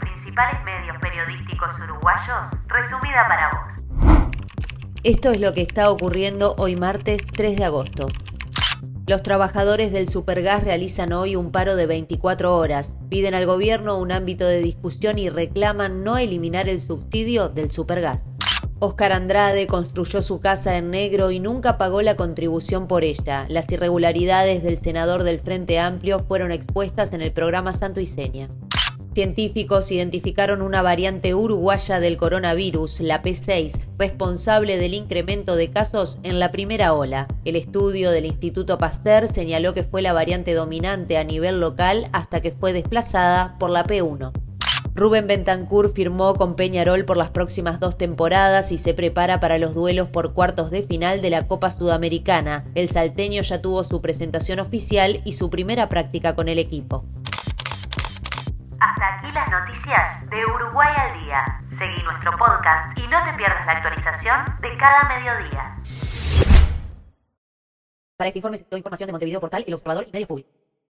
principales medios periodísticos uruguayos, resumida para vos. Esto es lo que está ocurriendo hoy martes 3 de agosto. Los trabajadores del Supergas realizan hoy un paro de 24 horas. Piden al gobierno un ámbito de discusión y reclaman no eliminar el subsidio del Supergas. Oscar Andrade construyó su casa en negro y nunca pagó la contribución por ella. Las irregularidades del senador del Frente Amplio fueron expuestas en el programa Santo y Seña. Científicos identificaron una variante uruguaya del coronavirus, la P6, responsable del incremento de casos en la primera ola. El estudio del Instituto Pasteur señaló que fue la variante dominante a nivel local hasta que fue desplazada por la P1. Rubén Bentancur firmó con Peñarol por las próximas dos temporadas y se prepara para los duelos por cuartos de final de la Copa Sudamericana. El salteño ya tuvo su presentación oficial y su primera práctica con el equipo. Hasta aquí las noticias de Uruguay al día. Seguí nuestro podcast y no te pierdas la actualización de cada mediodía. Para este informe se información de Montevideo Portal, El Observador y Medio Público.